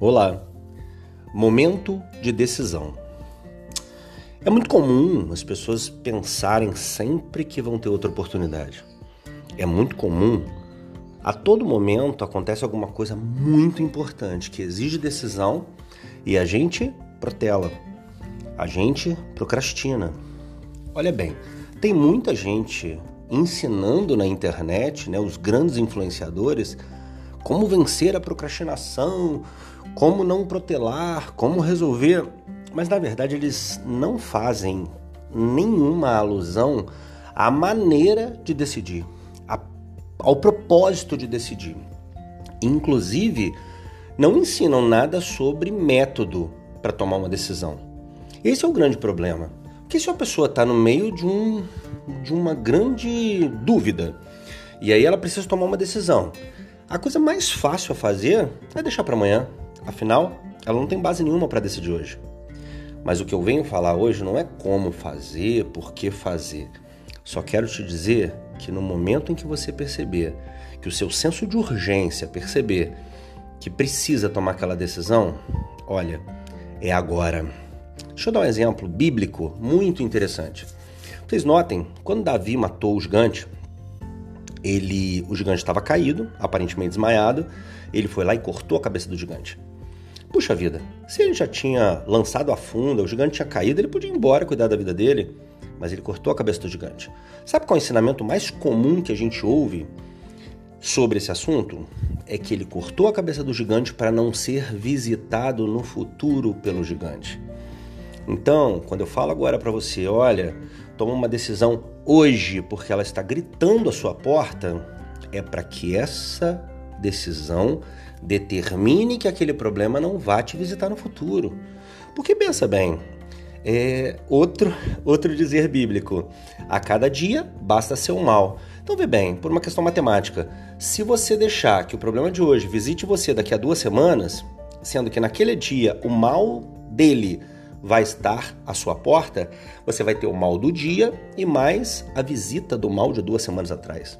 Olá. Momento de decisão. É muito comum as pessoas pensarem sempre que vão ter outra oportunidade. É muito comum, a todo momento acontece alguma coisa muito importante que exige decisão e a gente protela. A gente procrastina. Olha bem, tem muita gente ensinando na internet, né, os grandes influenciadores, como vencer a procrastinação, como não protelar, como resolver, mas na verdade eles não fazem nenhuma alusão à maneira de decidir, ao propósito de decidir. Inclusive, não ensinam nada sobre método para tomar uma decisão. Esse é o grande problema. Porque se a pessoa está no meio de, um, de uma grande dúvida e aí ela precisa tomar uma decisão, a coisa mais fácil a fazer é deixar para amanhã. Afinal, ela não tem base nenhuma para decidir hoje. Mas o que eu venho falar hoje não é como fazer, por que fazer. Só quero te dizer que no momento em que você perceber que o seu senso de urgência perceber que precisa tomar aquela decisão, olha, é agora. Deixa eu dar um exemplo bíblico muito interessante. Vocês notem, quando Davi matou o gigante, ele, o gigante estava caído, aparentemente desmaiado. Ele foi lá e cortou a cabeça do gigante. Puxa vida, se ele já tinha lançado a funda, o gigante tinha caído, ele podia ir embora cuidar da vida dele, mas ele cortou a cabeça do gigante. Sabe qual é o ensinamento mais comum que a gente ouve sobre esse assunto? É que ele cortou a cabeça do gigante para não ser visitado no futuro pelo gigante. Então, quando eu falo agora para você, olha, toma uma decisão hoje porque ela está gritando à sua porta, é para que essa decisão determine que aquele problema não vá te visitar no futuro. Porque pensa bem, é outro outro dizer bíblico: a cada dia basta ser um mal. Então vê bem, por uma questão matemática, se você deixar que o problema de hoje visite você daqui a duas semanas, sendo que naquele dia o mal dele vai estar à sua porta, você vai ter o mal do dia e mais a visita do mal de duas semanas atrás.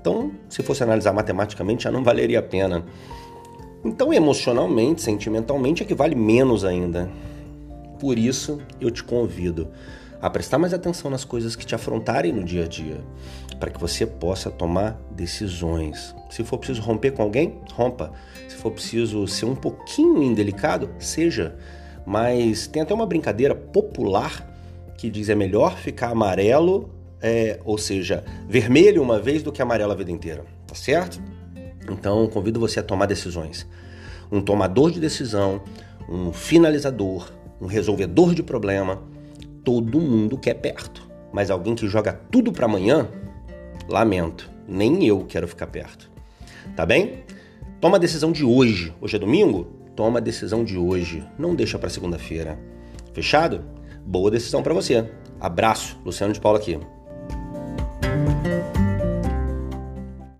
Então, se fosse analisar matematicamente, já não valeria a pena. Então, emocionalmente, sentimentalmente, equivale menos ainda. Por isso, eu te convido a prestar mais atenção nas coisas que te afrontarem no dia a dia, para que você possa tomar decisões. Se for preciso romper com alguém, rompa. Se for preciso ser um pouquinho indelicado, seja mas tem até uma brincadeira popular que diz é melhor ficar amarelo, é, ou seja, vermelho uma vez do que amarelo a vida inteira, tá certo? Então convido você a tomar decisões. Um tomador de decisão, um finalizador, um resolvedor de problema, todo mundo quer perto. Mas alguém que joga tudo para amanhã, lamento, nem eu quero ficar perto. Tá bem? Toma a decisão de hoje. Hoje é domingo? Toma a decisão de hoje, não deixa para segunda-feira. Fechado? Boa decisão para você. Abraço, Luciano de Paula aqui.